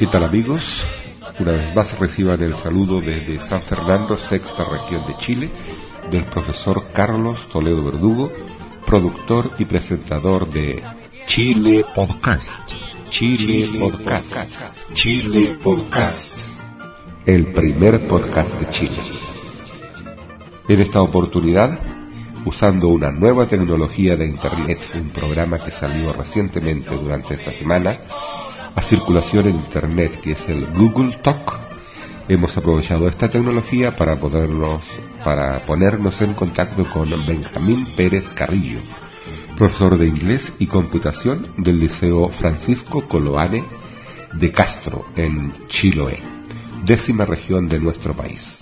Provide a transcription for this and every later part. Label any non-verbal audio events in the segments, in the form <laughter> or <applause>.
¿Qué tal amigos? Una vez más reciban el saludo desde San Fernando, sexta región de Chile, del profesor Carlos Toledo Verdugo, productor y presentador de Chile Podcast. Chile Podcast. Chile Podcast. El primer podcast de Chile. En esta oportunidad, usando una nueva tecnología de Internet, un programa que salió recientemente durante esta semana, a circulación en Internet, que es el Google Talk, hemos aprovechado esta tecnología para podernos, para ponernos en contacto con Benjamín Pérez Carrillo, profesor de inglés y computación del Liceo Francisco Coloane de Castro, en Chiloé, décima región de nuestro país.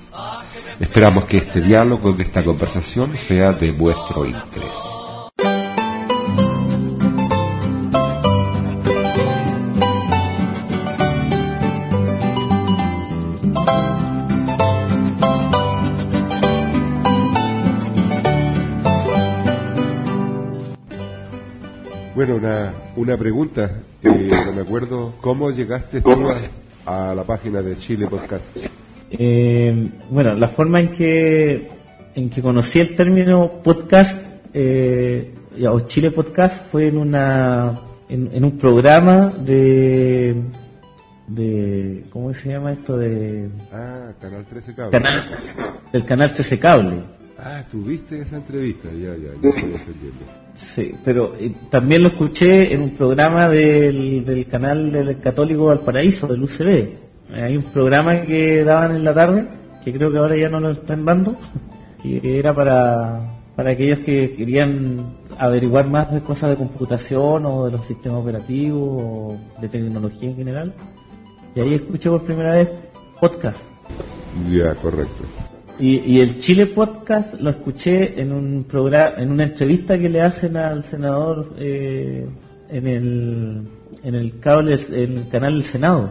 Esperamos que este diálogo, que esta conversación sea de vuestro interés. Bueno, una, una pregunta, eh, no me acuerdo, ¿cómo llegaste tú a, a la página de Chile Podcast? Eh, bueno, la forma en que en que conocí el término podcast eh, o Chile Podcast fue en una en, en un programa de de ¿cómo se llama esto de Ah, Canal 13 Cable. canal del canal 13 Cable. Ah, tuviste esa entrevista, ya, ya, ya estoy entendiendo. Sí, pero eh, también lo escuché en un programa del, del canal del Católico Valparaíso, del UCB. Eh, Hay un programa que daban en la tarde, que creo que ahora ya no lo están dando, <laughs> que era para, para aquellos que querían averiguar más de cosas de computación o de los sistemas operativos o de tecnología en general. Y ahí escuché por primera vez podcast. Ya, correcto. Y, y el Chile Podcast lo escuché en un programa, en una entrevista que le hacen al senador eh, en el en el cable, en el canal del Senado,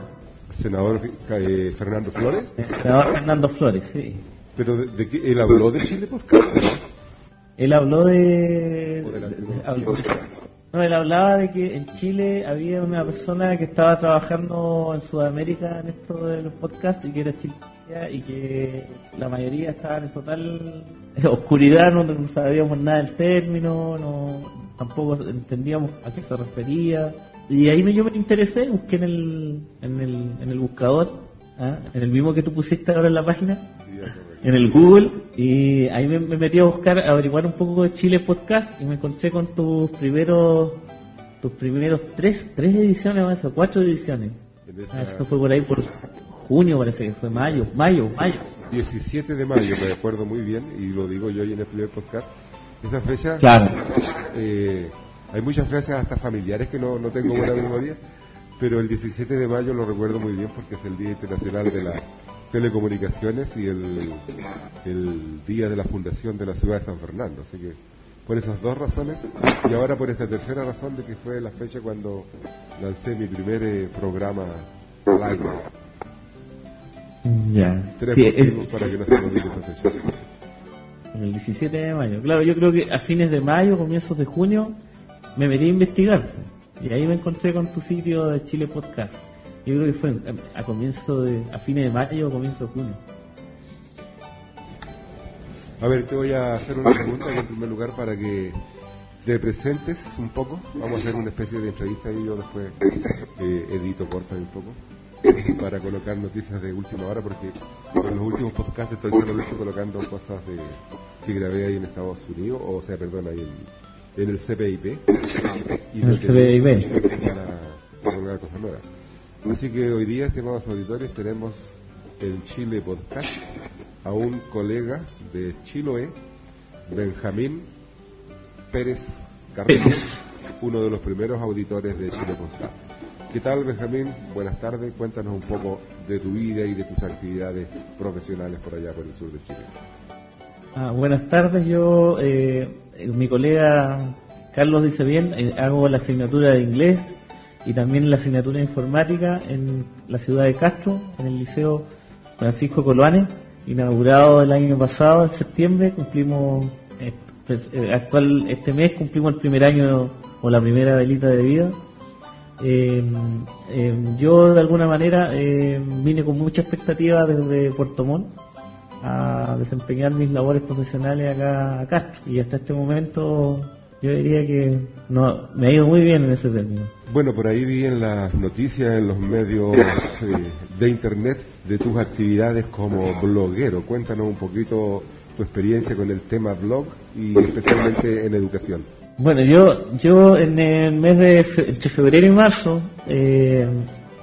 Senador eh, Fernando Flores, el senador Fernando Flores, sí. pero de, de qué- él habló de Chile Podcast. Él habló de, de de- habló- no, él hablaba de que en Chile había una persona que estaba trabajando en Sudamérica en esto de los podcasts y que era chilena y que la mayoría estaban en total <laughs> oscuridad, no, no sabíamos nada del término, no tampoco entendíamos a qué se refería. Y ahí me, yo me interesé, busqué en el, en el, en el buscador, ¿ah? en el mismo que tú pusiste ahora en la página, en el Google y ahí me, me metí a buscar, a averiguar un poco de Chile Podcast y me encontré con tus primeros tus primeros tres, tres ediciones o eso, cuatro ediciones. Ah, Esto fue por ahí por junio, parece que fue mayo, mayo, mayo. 17 de mayo, me acuerdo muy bien, y lo digo yo hoy en el primer podcast. Esa fecha, Claro. eh, hay muchas fechas hasta familiares que no, no tengo buena memoria, pero el 17 de mayo lo recuerdo muy bien porque es el Día Internacional de las Telecomunicaciones y el, el Día de la Fundación de la Ciudad de San Fernando. Así que por esas dos razones, y ahora por esta tercera razón de que fue la fecha cuando lancé mi primer eh, programa al aire. Ya. Tres Sí, motivos es- para que no se olvide esa fecha. el 17 de mayo. Claro, yo creo que a fines de mayo, comienzos de junio, me metí a investigar. Y ahí me encontré con tu sitio de Chile Podcast. Yo creo que fue a, comienzo de, a fines de mayo o comienzo de junio. A ver, te voy a hacer una pregunta en primer lugar para que te presentes un poco. Vamos a hacer una especie de entrevista y yo después eh, edito, corta un poco para colocar noticias de última hora porque en los últimos podcasts estoy solamente colocando cosas de, que grabé ahí en Estados Unidos, o sea, perdón, ahí en, en el CPIP. Y En el CPIP. Para cosas nuevas. Así que hoy día, estimados auditores, tenemos en Chile Podcast a un colega de Chiloé, Benjamín Pérez Carrillo, uno de los primeros auditores de Chile Podcast. ¿Qué tal, Benjamín? Buenas tardes. Cuéntanos un poco de tu vida y de tus actividades profesionales por allá, por el sur de Chile. Ah, buenas tardes, yo, eh, eh, mi colega Carlos dice bien, eh, hago la asignatura de inglés y también la asignatura de informática en la ciudad de Castro, en el Liceo Francisco Coloane, inaugurado el año pasado, en septiembre, cumplimos eh, actual este mes cumplimos el primer año o la primera velita de vida. Eh, yo de alguna manera eh, vine con mucha expectativa desde Puerto Montt a desempeñar mis labores profesionales acá a Castro y hasta este momento yo diría que no, me ha ido muy bien en ese término. Bueno, por ahí vi en las noticias, en los medios eh, de internet, de tus actividades como bloguero. Cuéntanos un poquito tu experiencia con el tema blog y especialmente en educación. Bueno, yo, yo en el mes de fe- entre febrero y marzo eh,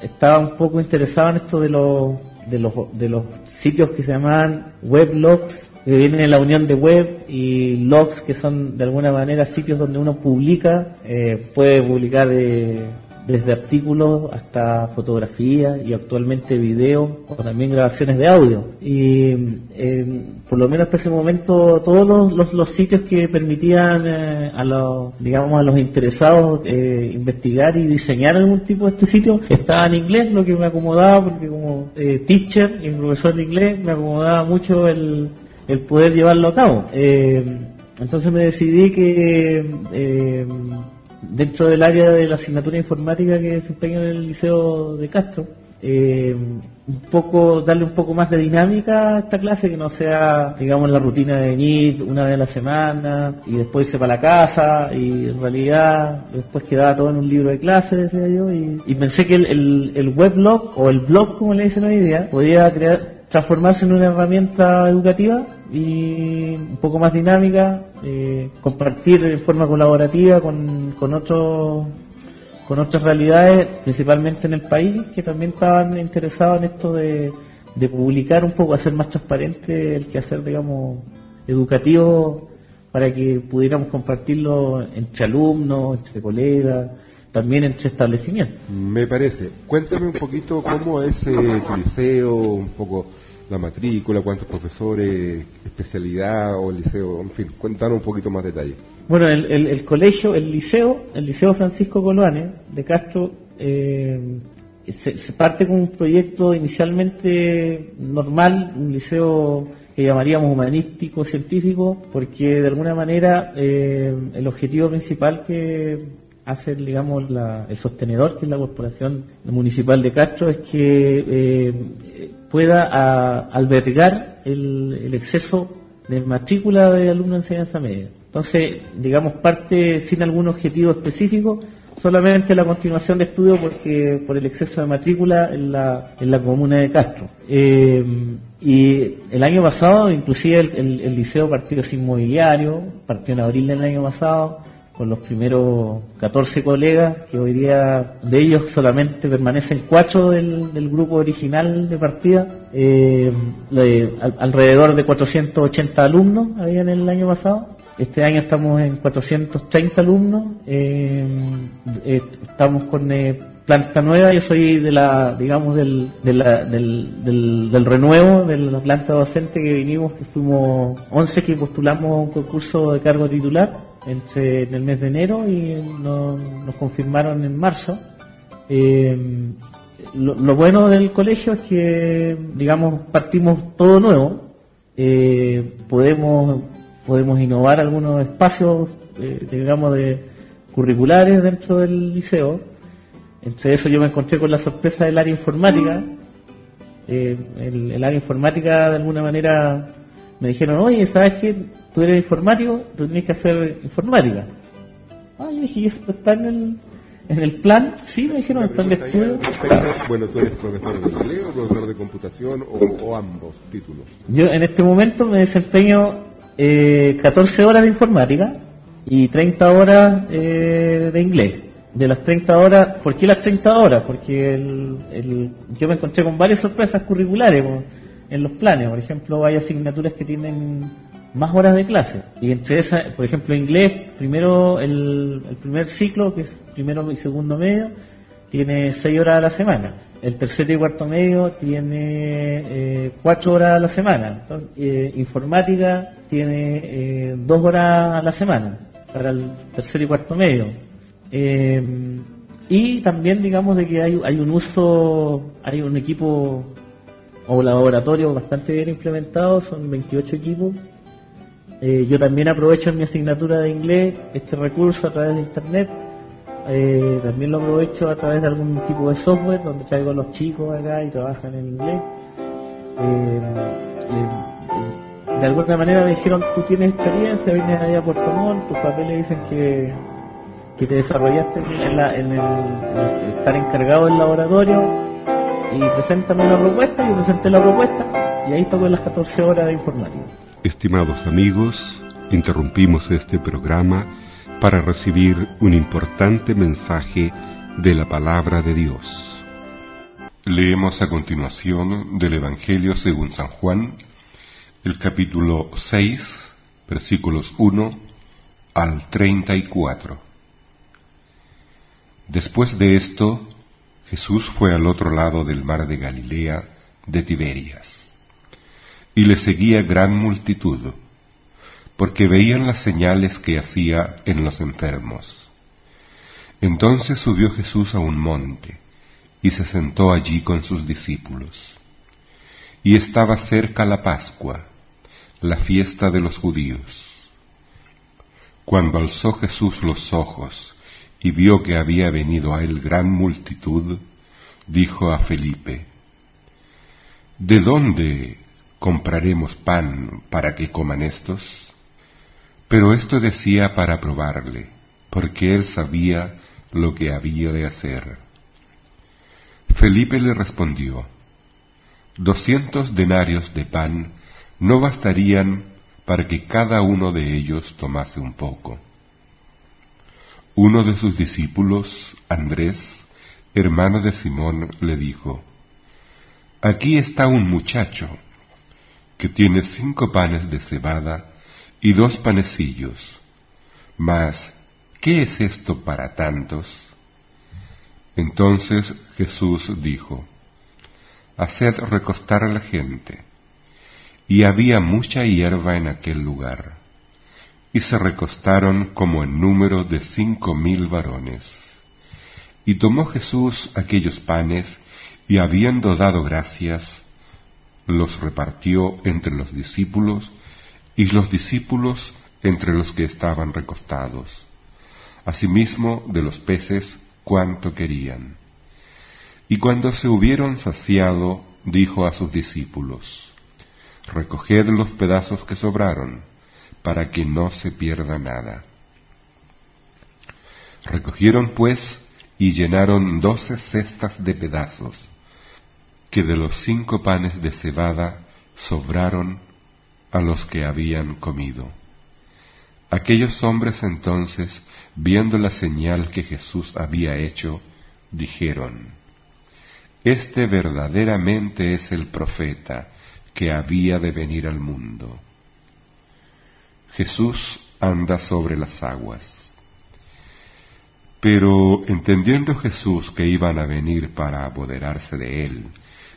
estaba un poco interesado en esto de los, de los, de los sitios que se llaman weblogs, que vienen de la unión de web y logs, que son de alguna manera sitios donde uno publica, eh, puede publicar eh, desde artículos hasta fotografías y actualmente videos o también grabaciones de audio. Y eh, por lo menos hasta ese momento todos los, los, sitios que permitían eh, a los, digamos, a los interesados eh, investigar y diseñar algún tipo de este sitio estaban en inglés, lo que me acomodaba porque como eh, teacher y profesor de inglés me acomodaba mucho el, el poder llevarlo a cabo. Eh, entonces me decidí que eh, dentro del área de la asignatura informática que desempeño en el Liceo de Castro, eh, un poco darle un poco más de dinámica a esta clase que no sea digamos la rutina de venir una vez a la semana y después irse para la casa y en realidad después quedaba todo en un libro de clase decía yo y, y pensé que el, el, el weblog o el blog como le dicen hoy día podía crear transformarse en una herramienta educativa y un poco más dinámica, eh, compartir de forma colaborativa con, con otros con otras realidades, principalmente en el país, que también estaban interesados en esto de, de publicar un poco, hacer más transparente el quehacer, digamos, educativo, para que pudiéramos compartirlo entre alumnos, entre colegas, también entre establecimientos. Me parece. Cuéntame un poquito cómo es eh, tu liceo, un poco la matrícula, cuántos profesores, especialidad o liceo, en fin, cuéntanos un poquito más detalle. Bueno, el, el- el colegio, el liceo, el liceo Francisco Coloane de Castro, eh, se, se parte con un proyecto inicialmente normal, un liceo que llamaríamos humanístico, científico, porque de alguna manera eh, el objetivo principal que hace, digamos, la- el sostenedor, que es la Corporación Municipal de Castro, es que eh, pueda albergar el, el exceso de matrícula de alumnos de enseñanza media. Entonces, digamos, parte sin algún objetivo específico, solamente la continuación de estudio porque por el exceso de matrícula en la, en la comuna de Castro. Eh, y el año pasado, inclusive el, el- el liceo partió sin mobiliario, partió en abril del año pasado, con los primeros 14 colegas, que hoy día de ellos solamente permanecen cuatro del, del grupo original de partida, eh, le- al- alrededor de 480 alumnos había en el año pasado. Este año estamos en 430 alumnos, eh, eh, estamos con eh, planta nueva, yo soy de la, digamos, del, de la- del, del, del renuevo de la planta docente que vinimos, que fuimos 11 que postulamos un concurso de cargo titular entre en el mes de enero y no- nos confirmaron en marzo. Eh, lo, lo bueno del colegio es que, digamos, partimos todo nuevo. Eh, podemos podemos innovar algunos espacios, eh, digamos, de curriculares dentro del liceo. Entre eso yo me encontré con la sorpresa del área informática. Eh, el, el área informática de alguna manera me dijeron, oye, ¿sabes qué? Tú eres informático, tú tienes que hacer informática. Ah, yo dije, ¿y eso está en el, en el plan? Sí, me dijeron, está en el estudio. Bueno, tú eres profesor de inglés o profesor de computación o, o ambos títulos. Yo en este momento me desempeño eh, 14 horas de informática y 30 horas eh, de inglés. De las 30 horas, ¿por qué las 30 horas? Porque el, el- yo me encontré con varias sorpresas curriculares en los planes. Por ejemplo, hay asignaturas que tienen más horas de clase. Y entre esas, por ejemplo, inglés, primero el, el primer ciclo, que es primero y segundo medio, tiene 6 horas a la semana. El tercer y cuarto medio tiene 4 horas a la semana. Eh, informática tiene 2 horas a la semana para el tercer y cuarto medio. Eh, y también digamos de que hay, hay un uso, hay un equipo o laboratorio bastante bien implementado, son 28 equipos Eh, yo también aprovecho en mi asignatura de inglés este recurso a través de internet. Eh, también lo aprovecho a través de algún tipo de software donde traigo a los chicos acá y trabajan en inglés. Eh, de alguna manera me dijeron, tú tienes experiencia, vienes ahí a Puerto Montt, tus papeles dicen que, que te desarrollaste en, en, el, estar encargado del laboratorio y preséntame una propuesta, yo presenté la propuesta y ahí toco las 14 horas de informática. Estimados amigos, interrumpimos este programa para recibir un importante mensaje de la palabra de Dios. Leemos a continuación del Evangelio según San Juan, el capítulo 6, versículos 1 al 34. Después de esto, Jesús fue al otro lado del mar de Galilea de Tiberias, y le seguía gran multitud, porque veían las señales que hacía en los enfermos. Entonces subió Jesús a un monte, y se sentó allí con sus discípulos. Y estaba cerca la Pascua, la fiesta de los judíos. Cuando alzó Jesús los ojos y vio que había venido a él gran multitud, dijo a Felipe, ¿De dónde compraremos pan para que coman estos? Pero esto decía para probarle, porque él sabía lo que había de hacer. Felipe le respondió, Doscientos denarios de pan no bastarían para que cada uno de ellos tomase un poco. Uno de sus discípulos, Andrés, hermano de Simón, le dijo, Aquí está un muchacho que tiene cinco panes de cebada y dos panecillos. Mas, ¿qué es esto para tantos? Entonces Jesús dijo, Haced recostar a la gente y había mucha hierba en aquel lugar. Y se recostaron como en número de cinco mil varones. Y tomó Jesús aquellos panes, y habiendo dado gracias, los repartió entre los discípulos, y los discípulos entre los que estaban recostados. Asimismo de los peces cuanto querían. Y cuando se hubieron saciado, dijo a sus discípulos, recoged los pedazos que sobraron, para que no se pierda nada. Recogieron pues y llenaron doce cestas de pedazos, que de los cinco panes de cebada sobraron a los que habían comido. Aquellos hombres entonces, viendo la señal que Jesús había hecho, dijeron, Este verdaderamente es el profeta que había de venir al mundo. Jesús anda sobre las aguas. Pero entendiendo Jesús que iban a venir para apoderarse de él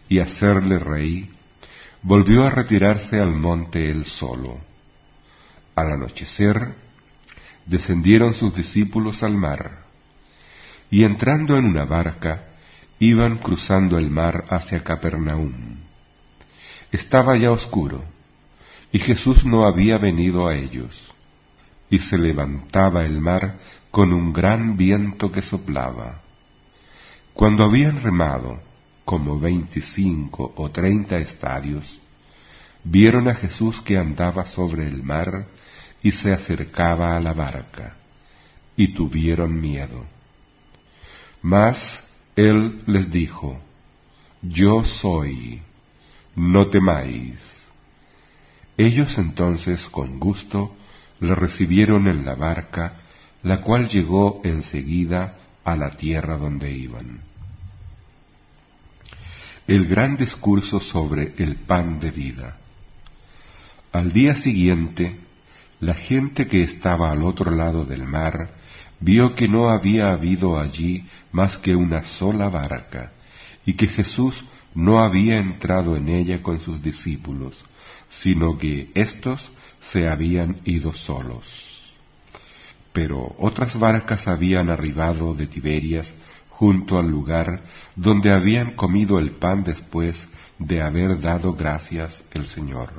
y hacerle rey, volvió a retirarse al monte él solo. Al anochecer, descendieron sus discípulos al mar, y entrando en una barca, iban cruzando el mar hacia Capernaum. Estaba ya oscuro, y Jesús no había venido a ellos, y se levantaba el mar con un gran viento que soplaba. Cuando habían remado como veinticinco o treinta estadios, vieron a Jesús que andaba sobre el mar y se acercaba a la barca, y tuvieron miedo. Mas él les dijo, Yo soy, no temáis. Ellos entonces con gusto le recibieron en la barca, la cual llegó enseguida a la tierra donde iban. El gran discurso sobre el pan de vida. Al día siguiente, la gente que estaba al otro lado del mar vio que no había habido allí más que una sola barca, y que Jesús no había entrado en ella con sus discípulos, sino que éstos se habían ido solos. Pero otras barcas habían arribado de Tiberias junto al lugar donde habían comido el pan después de haber dado gracias el Señor.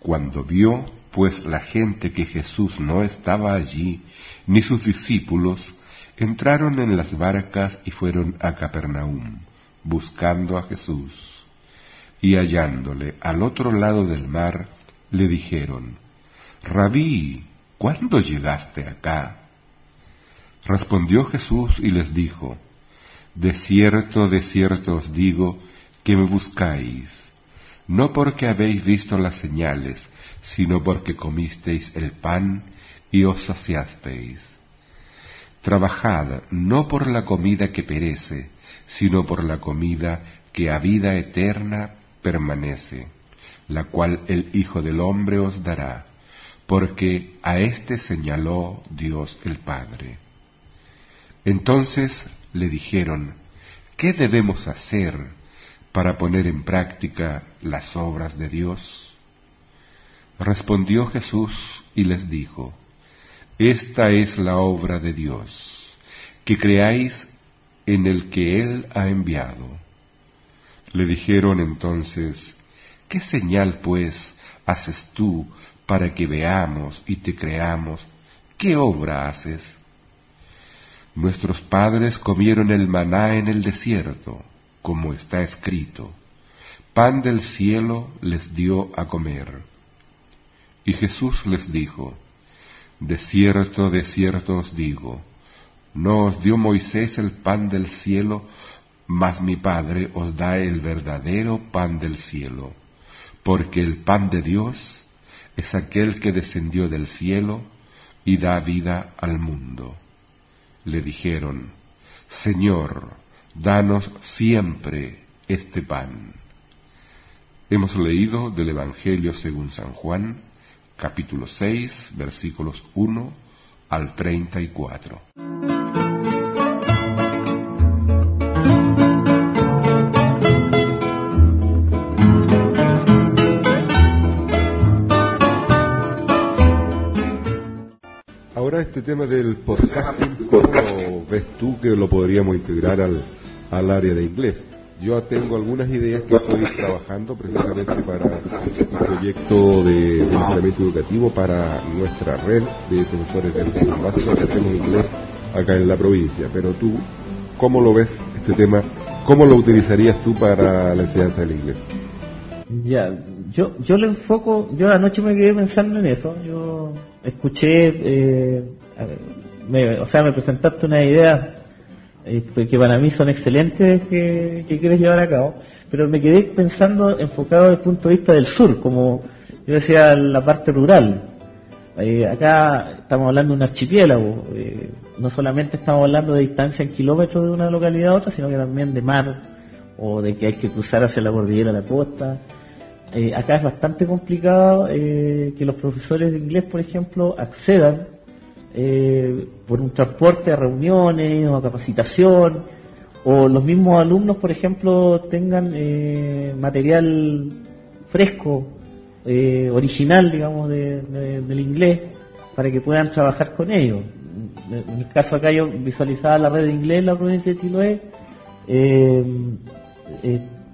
Cuando vio, pues, la gente que Jesús no estaba allí, ni sus discípulos, entraron en las barcas y fueron a Capernaum, buscando a Jesús. Y hallándole al otro lado del mar, le dijeron, Rabí, ¿cuándo llegaste acá? Respondió Jesús y les dijo, De cierto, de cierto os digo, que me buscáis, no porque habéis visto las señales, sino porque comisteis el pan y os saciasteis. Trabajad no por la comida que perece, sino por la comida que a vida eterna permanece, la cual el Hijo del Hombre os dará, porque a éste señaló Dios el Padre. Entonces le dijeron, ¿qué debemos hacer para poner en práctica las obras de Dios? Respondió Jesús y les dijo, Esta es la obra de Dios, que creáis en el que Él ha enviado. Le dijeron entonces, ¿qué señal pues haces tú para que veamos y te creamos? ¿Qué obra haces? Nuestros padres comieron el maná en el desierto, como está escrito. Pan del cielo les dio a comer. Y Jesús les dijo, De cierto, de cierto os digo, no os dio Moisés el pan del cielo, mas mi Padre os da el verdadero pan del cielo, porque el pan de Dios es aquel que descendió del cielo y da vida al mundo le dijeron, Señor, danos siempre este pan. Hemos leído del Evangelio según San Juan, capítulo 6, versículos 1 al 34. este tema del podcasting, ¿cómo ves tú que lo podríamos integrar al, al área de inglés? Yo tengo algunas ideas que estoy trabajando precisamente para un proyecto de entrenamiento educativo para nuestra red de profesores de básico que hacemos inglés acá en la provincia. Pero tú, ¿cómo lo ves este tema? ¿Cómo lo utilizarías tú para la enseñanza del inglés? Ya, yo, yo lo enfoco, yo anoche me quedé pensando en eso, yo escuché, eh, o sea, me presentaste una idea eh, que para mí son excelentes que, quieres llevar a cabo, pero me quedé pensando enfocado desde el punto de vista del sur, como yo decía, la parte rural. Eh, acá estamos hablando de un archipiélago, no solamente estamos hablando de distancia en kilómetros de una localidad a otra, sino que también de mar, o de que hay que cruzar hacia la cordillera la costa, eh, acá es bastante complicado eh, que los profesores de inglés, por ejemplo, accedan eh, por un transporte a reuniones o a capacitación, o los mismos alumnos, por ejemplo, tengan material fresco, original, digamos, del inglés, para que puedan trabajar con ellos. En mi caso acá yo visualizaba la red de inglés en la provincia de Chiloé.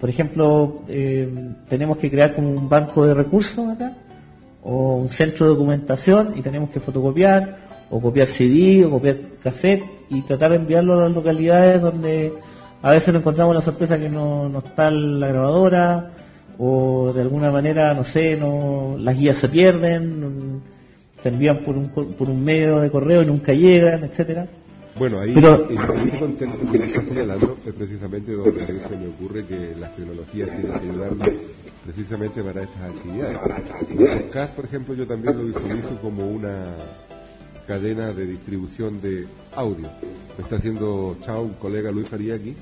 Por ejemplo, eh, tenemos que crear como un banco de recursos acá, o un centro de documentación, y tenemos que fotocopiar, o copiar CD, o copiar cassette, y tratar de enviarlo a las localidades donde a veces nos encontramos la sorpresa que no, no está la grabadora, o de alguna manera, no sé, no las guías se pierden, se envían por un, por un medio de correo y nunca llegan, etcétera. Bueno, ahí en ese contexto que estás señalando es precisamente donde se me ocurre que las tecnologías tienen que ayudarnos precisamente para estas actividades. Podcast, por ejemplo, yo también lo visualizo como una cadena de distribución de audio. Me está haciendo chao un colega Luis Faría aquí,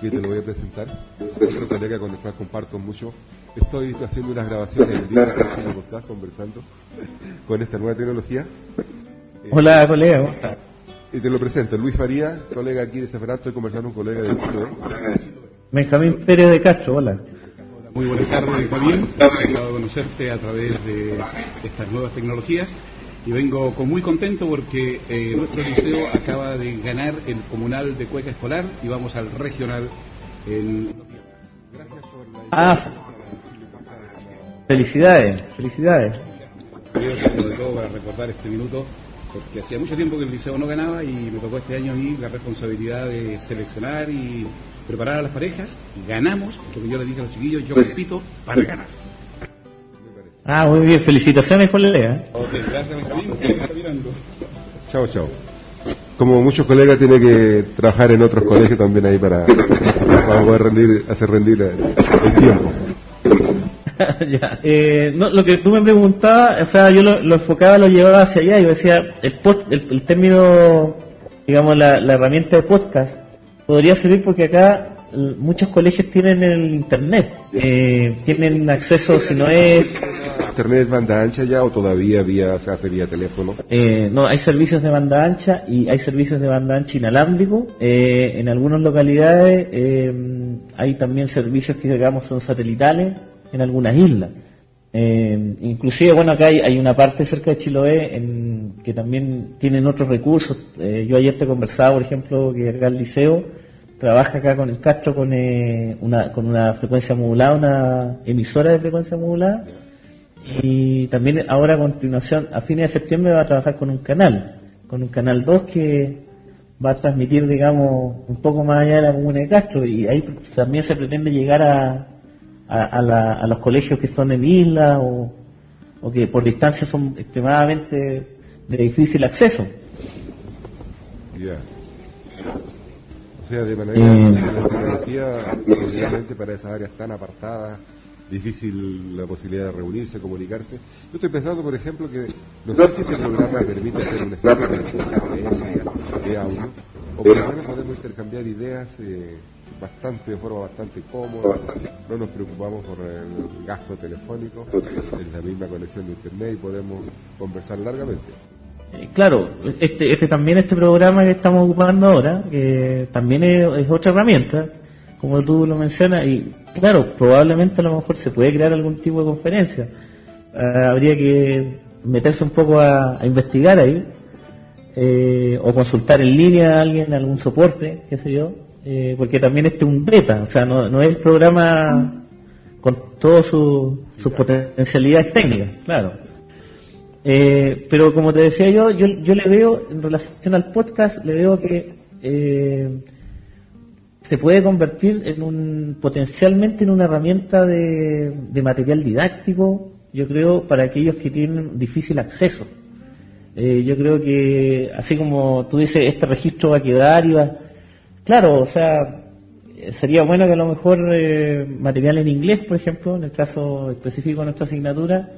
que te lo voy a presentar. Otro colega con el cual comparto mucho. Estoy haciendo unas grabaciones en vivo, conversando con esta nueva tecnología. Hola, colega, ¿cómo estás? Y te lo presento, Luis Faría, colega aquí de Seferat, estoy conversando con un colega de Chile. Benjamín Pérez de Castro, hola. Muy buenas tardes, Fabián. Encantado de conocerte a través de estas nuevas tecnologías y vengo con muy contento porque eh, nuestro liceo acaba de ganar el comunal de Cueca Escolar y vamos al regional en Gracias por la ah, Felicidades, felicidades. sobre todo para recordar este minuto, porque hacía mucho tiempo que el liceo no ganaba y me tocó este año a mí la responsabilidad de seleccionar y preparar a las parejas. Ganamos, porque yo le dije a los chiquillos, yo compito para ganar. Ah, muy bien, felicitaciones, colega. Ok, gracias, Benjamín. ¿Quién me está mirando? Chao, chao. Como muchos colegas tiene que trabajar en otros colegios también ahí para, para poder rendir, hacer rendir el, tiempo. <laughs> Ya. Eh, no, lo que tú me preguntabas, o sea, yo lo, lo enfocaba, lo llevaba hacia allá. Yo decía, el, pod- el, el término, digamos, la, la herramienta de podcast podría servir porque acá muchos colegios tienen el internet, eh, tienen acceso, si no es ¿Internet es banda ancha ya o todavía vía, se hace vía teléfono? Eh, no, hay servicios de banda ancha y hay servicios de banda ancha inalámbrico. Eh, en algunas localidades eh, hay también servicios que digamos son satelitales en algunas islas. Eh, inclusive, bueno, acá hay, hay una parte cerca de Chiloé en, que también tienen otros recursos. Eh, yo ayer te conversaba, por ejemplo, que acá el liceo trabaja acá con el Castro con, eh, una, con una frecuencia modulada, una emisora de frecuencia modulada. Y también ahora a continuación, a fines de septiembre va a trabajar con un canal, con un canal 2 que va a transmitir, digamos, un poco más allá de la comuna de Castro y ahí también se pretende llegar a, a, la- a los colegios que son en isla o, que por distancia son extremadamente de difícil acceso. Sea, de manera Eh. la tecnología, obviamente para esas áreas tan apartadas, difícil la posibilidad de reunirse, comunicarse. Yo estoy pensando, por ejemplo, que no sé si este programa permite hacer una especie de audio, o por lo menos podemos intercambiar ideas eh, bastante, de forma bastante cómoda, no nos preocupamos por el gasto telefónico, es la misma conexión de internet y podemos conversar largamente. Eh, Claro, este, este también este programa que estamos ocupando ahora, que también es, es otra herramienta, como tú lo mencionas, y claro, probablemente a lo mejor se puede crear algún tipo de conferencia. Ah, habría que meterse un poco a, a investigar ahí, eh, o consultar en línea a alguien, algún soporte, qué sé yo, eh, porque también este es un beta, o sea, no, no es el programa con todas su- sus potencialidades técnicas, claro. Eh, pero como te decía yo, yo, yo le veo, en relación al podcast, le veo que eh, se puede convertir en un, potencialmente en una herramienta de, material didáctico, yo creo, para aquellos que tienen difícil acceso. Eh, yo creo que, así como tú dices, este registro va a quedar y va... Claro, o sea, sería bueno que a lo mejor eh, material en inglés, por ejemplo, en el caso específico de nuestra asignatura,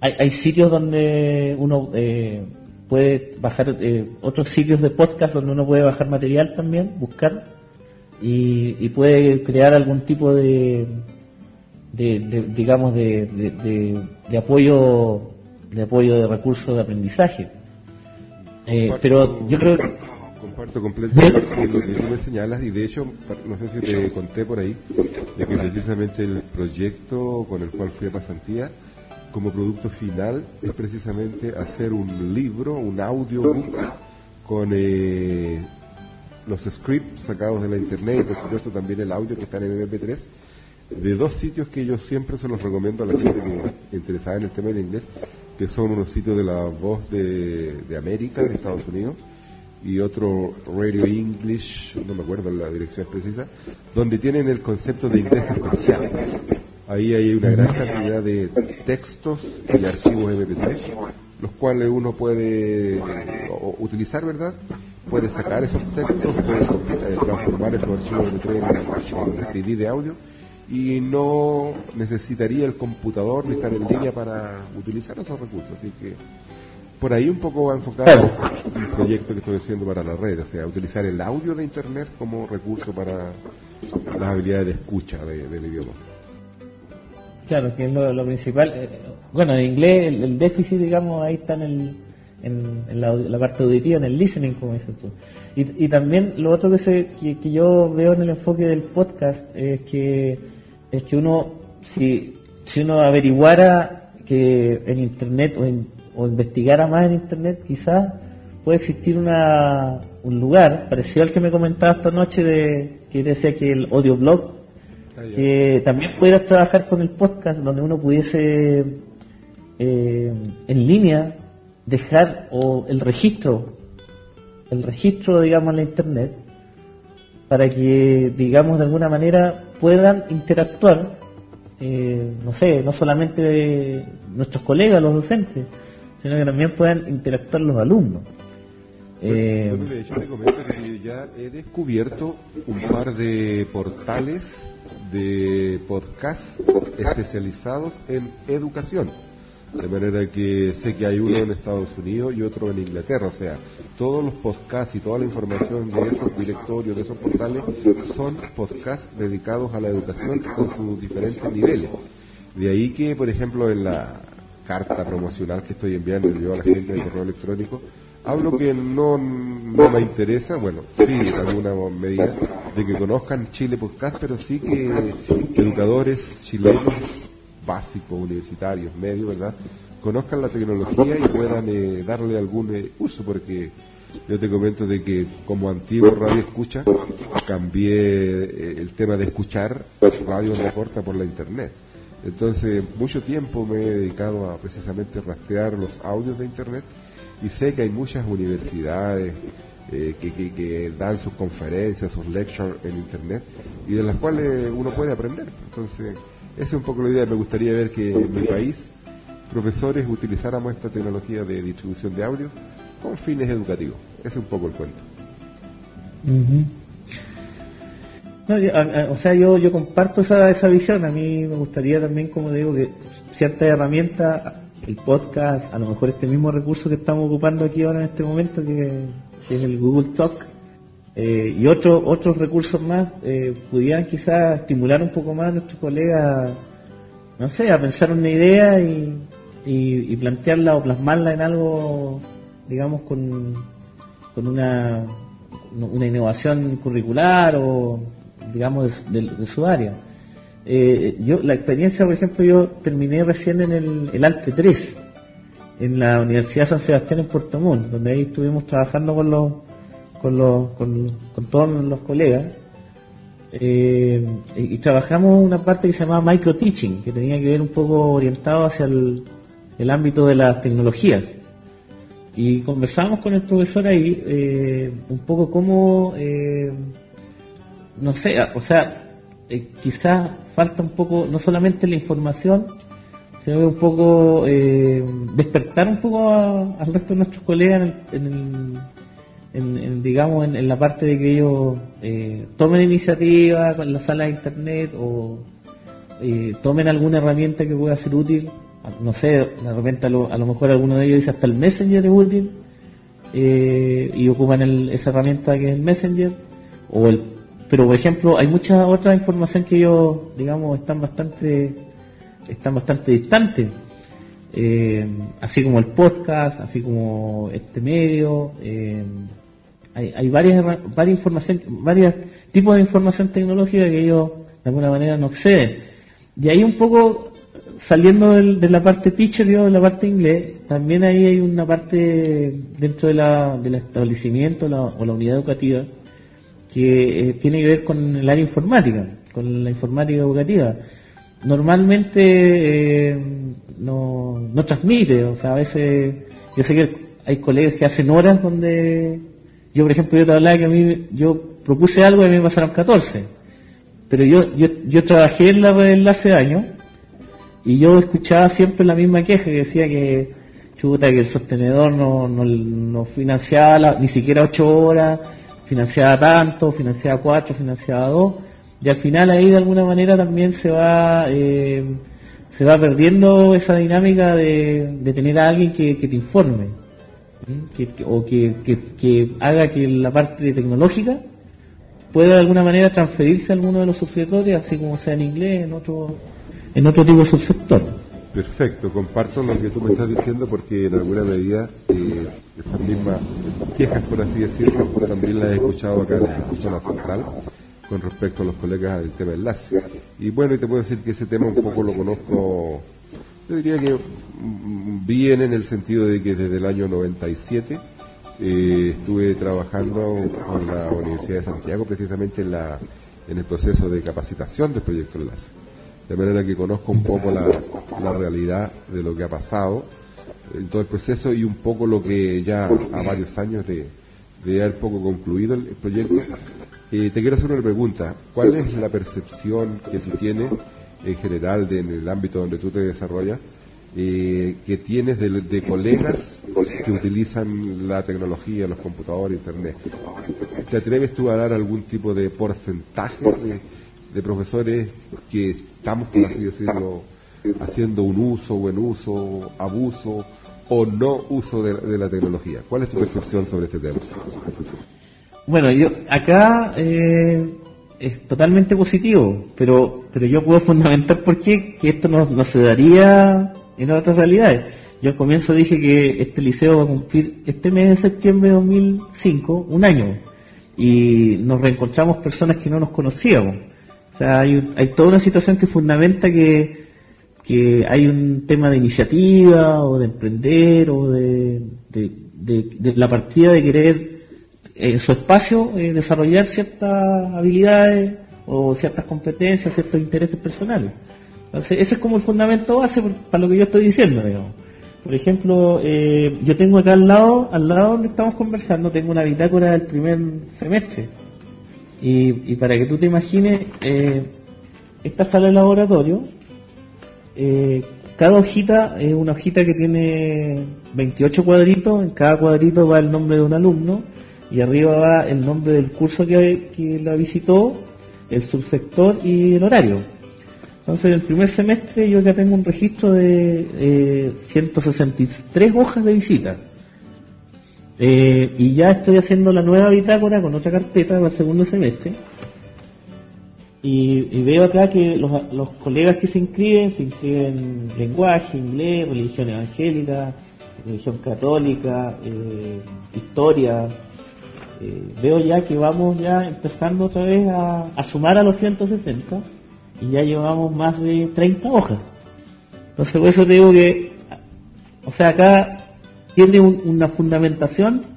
hay, hay sitios donde uno eh, puede bajar, eh, otros sitios de podcast donde uno puede bajar material también, buscar, y, y puede crear algún tipo de, de, de, digamos, de, de, de- de apoyo de apoyo de recursos de aprendizaje. Eh, pero yo creo que Comparto completamente lo que tú me señalas y de hecho, no sé si te conté por ahí, de que precisamente el proyecto con el cual fui a pasantía, como producto final, es precisamente hacer un libro, un audiobook con eh, los scripts sacados de la internet y por supuesto también el audio que están en MP3 de dos sitios que yo siempre se los recomiendo a la gente que interesada en el tema del inglés, que son unos sitios de la voz de, de América, de Estados Unidos, y otro Radio English, no me acuerdo la dirección precisa, donde tienen el concepto de inglés espacial. Ahí hay una gran cantidad de textos y archivos MP3, los cuales uno puede utilizar, ¿verdad? Puede sacar esos textos, puede eh, transformar esos archivos MP3 en CD de audio y no necesitaría el computador ni estar en línea para utilizar esos recursos. Así que por ahí un poco va enfocado el proyecto que estoy haciendo para la red, o sea, utilizar el audio de Internet como recurso para las habilidades de escucha de- del idioma. Claro, que es lo, principal. Eh, bueno, en inglés el, déficit, digamos, ahí está en, el, en, la, la parte auditiva, en el listening, como dices tú. Y, y también lo otro que, se, que, que yo veo en el enfoque del podcast es que, es que uno, si, si uno averiguara que en Internet o, en- o investigara más en Internet, quizás puede existir una, un lugar parecido al que me comentaba esta noche de que decía que el audioblog que también pudieras trabajar con el podcast, donde uno pudiese eh, en línea dejar o el registro, el registro, digamos, en la internet, para que, digamos, de alguna manera puedan interactuar, eh, no sé, no solamente nuestros colegas, los docentes, sino que también puedan interactuar los alumnos. Eh, yo te comento que ya he descubierto un par de portales de podcast especializados en educación. De manera que sé que hay uno en Estados Unidos y otro en Inglaterra. O sea, todos los podcasts y toda la información de esos directorios, de esos portales, son podcasts dedicados a la educación con sus diferentes niveles. De ahí que, por ejemplo, en la carta promocional que estoy enviando yo a la gente de correo electrónico, hablo que no, no me interesa, bueno, sí, en alguna medida, de que conozcan Chile Podcast, pero sí que educadores chilenos básicos, universitarios, medios, ¿verdad? Conozcan la tecnología y puedan eh, darle algún eh, uso, porque yo te comento de que como antiguo radio escucha, cambié eh, el tema de escuchar radio en la corta por la internet. Entonces, mucho tiempo me he dedicado a precisamente rastrear los audios de internet y sé que hay muchas universidades que, que, dan sus conferencias, sus lectures en internet y de las cuales uno puede aprender. Entonces, esa es un poco la idea. Me gustaría ver que en mi país profesores utilizáramos esta tecnología de distribución de audio con fines educativos. Ese es un poco el cuento. o sea, yo, yo comparto esa, esa visión. A mí me gustaría también, como digo, que cierta herramienta, el podcast, a lo mejor este mismo recurso que estamos ocupando aquí ahora en este momento, que, es el Google Talk, eh, y otros otros recursos más eh, pudieran quizás estimular un poco más a nuestros colegas, no sé, a pensar una idea y, y, plantearla o plasmarla en algo, digamos, con, con una, una innovación curricular o, digamos, de, su área. Eh, yo La experiencia, por ejemplo, yo terminé recién en el, el ALTE 3, en la Universidad San Sebastián en Puerto Montt, donde ahí estuvimos trabajando con los con, los, con, todos los colegas eh, y, trabajamos una parte que se llamaba micro teaching, que tenía que ver un poco orientado hacia el, ámbito de las tecnologías. Y conversamos con el profesor ahí eh, un poco cómo, eh, no sé, o sea, quizás falta un poco, no solamente la información, sino que un poco despertar un poco al resto de nuestros colegas en el en, digamos, en, la parte de que ellos eh, tomen iniciativa con la sala de internet o eh, tomen alguna herramienta que pueda ser útil. No sé, de repente a lo, mejor alguno de ellos dice hasta el Messenger es útil eh, y ocupan esa herramienta que es el Messenger. o el Pero, por ejemplo, hay mucha otra información que ellos, digamos, están bastante, están bastante distantes. así como el podcast, así como este medio, eh, hay, hay varias, varias información, varios tipos de información tecnológica que ellos de alguna manera no acceden. Y ahí un poco, saliendo de la parte teacher, de la parte inglés, también ahí hay una parte dentro de la, del establecimiento o la unidad educativa que eh, tiene que ver con el área informática, con la informática educativa. Normalmente eh, no, no transmite, o sea, a veces, yo sé que hay colegas que hacen horas donde yo, por ejemplo, yo te hablaba que a mí, yo propuse algo y a mí me pasaron 14. Pero yo, yo, yo trabajé en la red hace años y yo escuchaba siempre la misma queja que decía que, chuta, que el sostenedor no, no, no financiaba ni siquiera 8 horas, financiaba tanto, financiaba 4, financiaba 2. Y al final ahí de alguna manera también se va, eh, se va perdiendo esa dinámica de, de tener a alguien que, que te informe que, o que, que, haga que la parte tecnológica pueda de alguna manera transferirse a alguno de los subsectores, así como sea en inglés, en otro, en otro tipo de subsector. Perfecto, comparto lo que tú me estás diciendo porque en alguna medida esas mismas quejas, por así decirlo, también las he escuchado acá en la zona central con respecto a los colegas del tema enlace. Y bueno, y te puedo decir que ese tema un poco lo conozco yo diría que bien en el sentido de que desde el año 97 eh, estuve trabajando con la Universidad de Santiago, precisamente en la en el proceso de capacitación del proyecto Enlace. De manera que conozco un poco la, la realidad de lo que ha pasado en todo el proceso y un poco lo que ya a varios años de, de haber poco concluido el, proyecto. Eh, te quiero hacer una pregunta. ¿Cuál es la percepción que tú tienes en general en el ámbito donde tú te desarrollas, eh, que tienes de, colegas que utilizan la tecnología, los computadores, Internet? ¿Te atreves tú a dar algún tipo de porcentaje de, profesores que estamos, por así decirlo, haciendo un uso, buen uso, abuso o no uso de, la tecnología. ¿Cuál es tu percepción sobre este tema? Bueno, yo acá eh, es totalmente positivo, pero pero yo puedo fundamentar por qué que esto no, se daría en otras realidades. Yo al comienzo dije que este liceo va a cumplir este mes de septiembre de 2005 un año y nos reencontramos personas que no nos conocíamos. O sea, hay, hay toda una situación que fundamenta que que hay un tema de iniciativa o de emprender o de, de, la partida de querer en su espacio eh, desarrollar ciertas habilidades o ciertas competencias, ciertos intereses personales. Entonces, ese es como el fundamento base para lo que yo estoy diciendo, digamos. Por ejemplo, eh, yo tengo acá al lado, al lado donde estamos conversando, tengo una bitácora del primer semestre. Y, y para que tú te imagines, eh, esta sala de laboratorio eh, cada hojita es una hojita que tiene 28 cuadritos, en cada cuadrito va el nombre de un alumno y arriba va el nombre del curso que, la visitó, el subsector y el horario. Entonces, en el primer semestre yo ya tengo un registro de 163 eh, hojas de visita. Eh, y ya estoy haciendo la nueva bitácora con otra carpeta para el segundo semestre y, veo acá que los, colegas que se inscriben, se inscriben en lenguaje, inglés, religión evangélica, religión católica, eh, historia. Eh, veo ya que vamos ya empezando otra vez a, sumar a los 160 y ya llevamos más de 30 hojas. Entonces por eso te digo que, o sea, acá tiene una fundamentación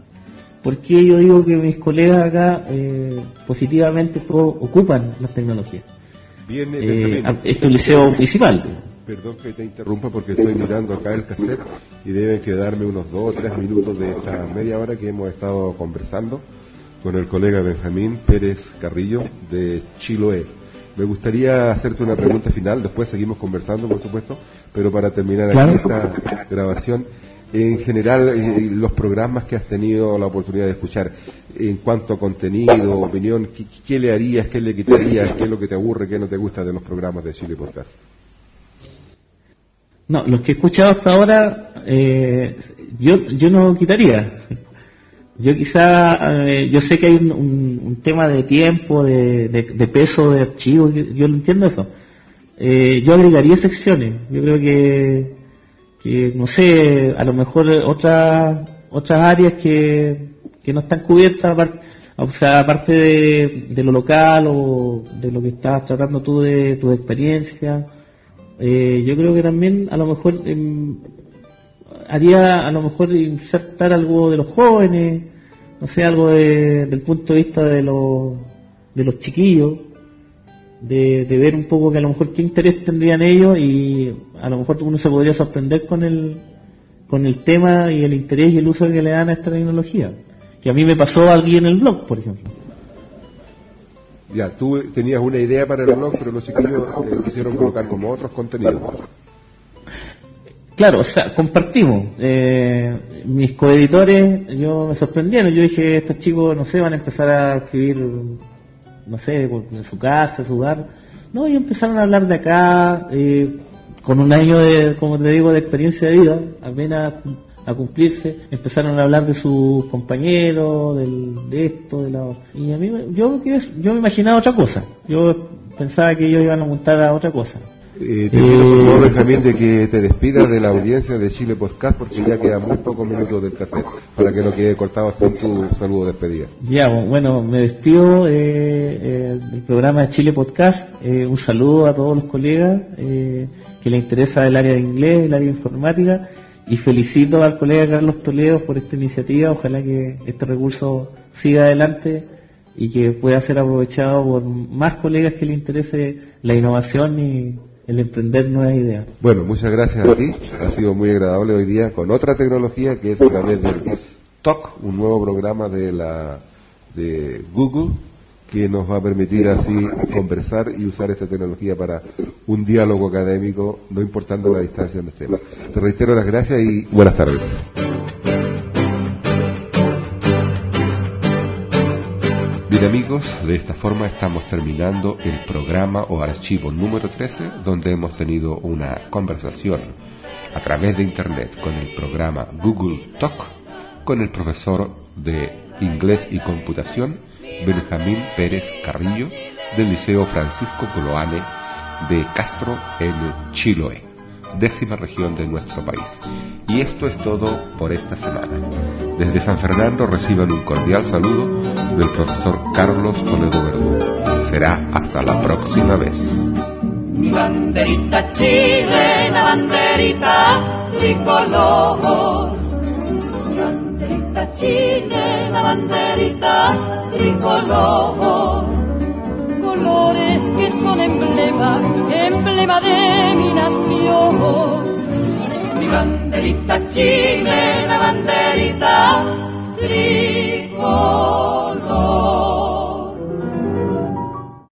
¿Por qué yo digo que mis colegas acá eh, positivamente todos ocupan las tecnologías? Bien, eh, es el liceo principal. Perdón que te interrumpa porque estoy mirando acá el cassette y deben quedarme unos dos o tres minutos de esta media hora que hemos estado conversando con el colega Benjamín Pérez Carrillo de Chiloé. Me gustaría hacerte una pregunta final, después seguimos conversando, por supuesto, pero para terminar aquí esta grabación, en general eh, los programas que has tenido la oportunidad de escuchar en cuanto a contenido, opinión, ¿qué, le harías, qué le quitarías, qué es lo que te aburre, qué no te gusta de los programas de Chile Podcast? No, los que he escuchado hasta ahora, eh, yo, yo no quitaría. Yo quizá, eh, yo sé que hay un, tema de tiempo, de, peso, de archivo, yo, lo entiendo eso. yo agregaría secciones. Yo creo que que no sé, a lo mejor otras otras áreas que, que no están cubiertas, o sea, aparte de, lo local o de lo que estás tratando tú de tu experiencia, eh, yo creo que también a lo mejor em, haría a lo mejor insertar algo de los jóvenes, no sé, algo de, del punto de vista de los, de los chiquillos, de, ver un poco que a lo mejor qué interés tendrían ellos y a lo mejor uno se podría sorprender con el, con el tema y el interés y el uso que le dan a esta tecnología. Que a mí me pasó alguien en el blog, por ejemplo. Ya, tú tenías una idea para el blog, pero los chiquillos eh, quisieron colocar como otros contenidos. Claro, o sea, compartimos. Eh, mis coeditores, yo me sorprendieron. Yo dije, estos chicos, no sé, van a empezar a escribir no sé, en su casa, su hogar. No, y empezaron a hablar de acá, eh, con un año de, como te digo, de experiencia de vida, apenas a cumplirse, empezaron a hablar de sus compañeros, del, de esto, de la... Y a mí, yo, yo me imaginaba otra cosa. Yo pensaba que ellos iban a montar a otra cosa. Eh, te pido por favor, de que te despidas de la audiencia de Chile Podcast porque ya queda muy pocos minutos del cassette para que no quede cortado sin tu saludo de despedida. Ya, bueno, me despido eh, eh, del programa de Chile Podcast. Eh, un saludo a todos los colegas que les interesa el área de inglés, el área de informática y felicito al colega Carlos Toledo por esta iniciativa. Ojalá que este recurso siga adelante y que pueda ser aprovechado por más colegas que le interese la innovación y el emprender nuevas ideas. Bueno, muchas gracias a ti. Ha sido muy agradable hoy día con otra tecnología que es a través del Talk, un nuevo programa de la de Google que nos va a permitir así conversar y usar esta tecnología para un diálogo académico, no importando la distancia donde estemos. Te reitero las gracias y buenas tardes. Bien amigos, de esta forma estamos terminando el programa o archivo número 13 donde hemos tenido una conversación a través de Internet con el programa Google Talk con el profesor de inglés y computación Benjamín Pérez Carrillo del Liceo Francisco Coloane de Castro en Chiloé, décima región de nuestro país. Y esto es todo por esta semana. Desde San Fernando reciban un cordial saludo del profesor Carlos Toledo Verdú. Será hasta la próxima vez. Mi banderita chilena, banderita tricolor. Mi banderita banderita tricolor. Colores emblema, emblema de mi nación. Mi banderita chilena, banderita tricolor.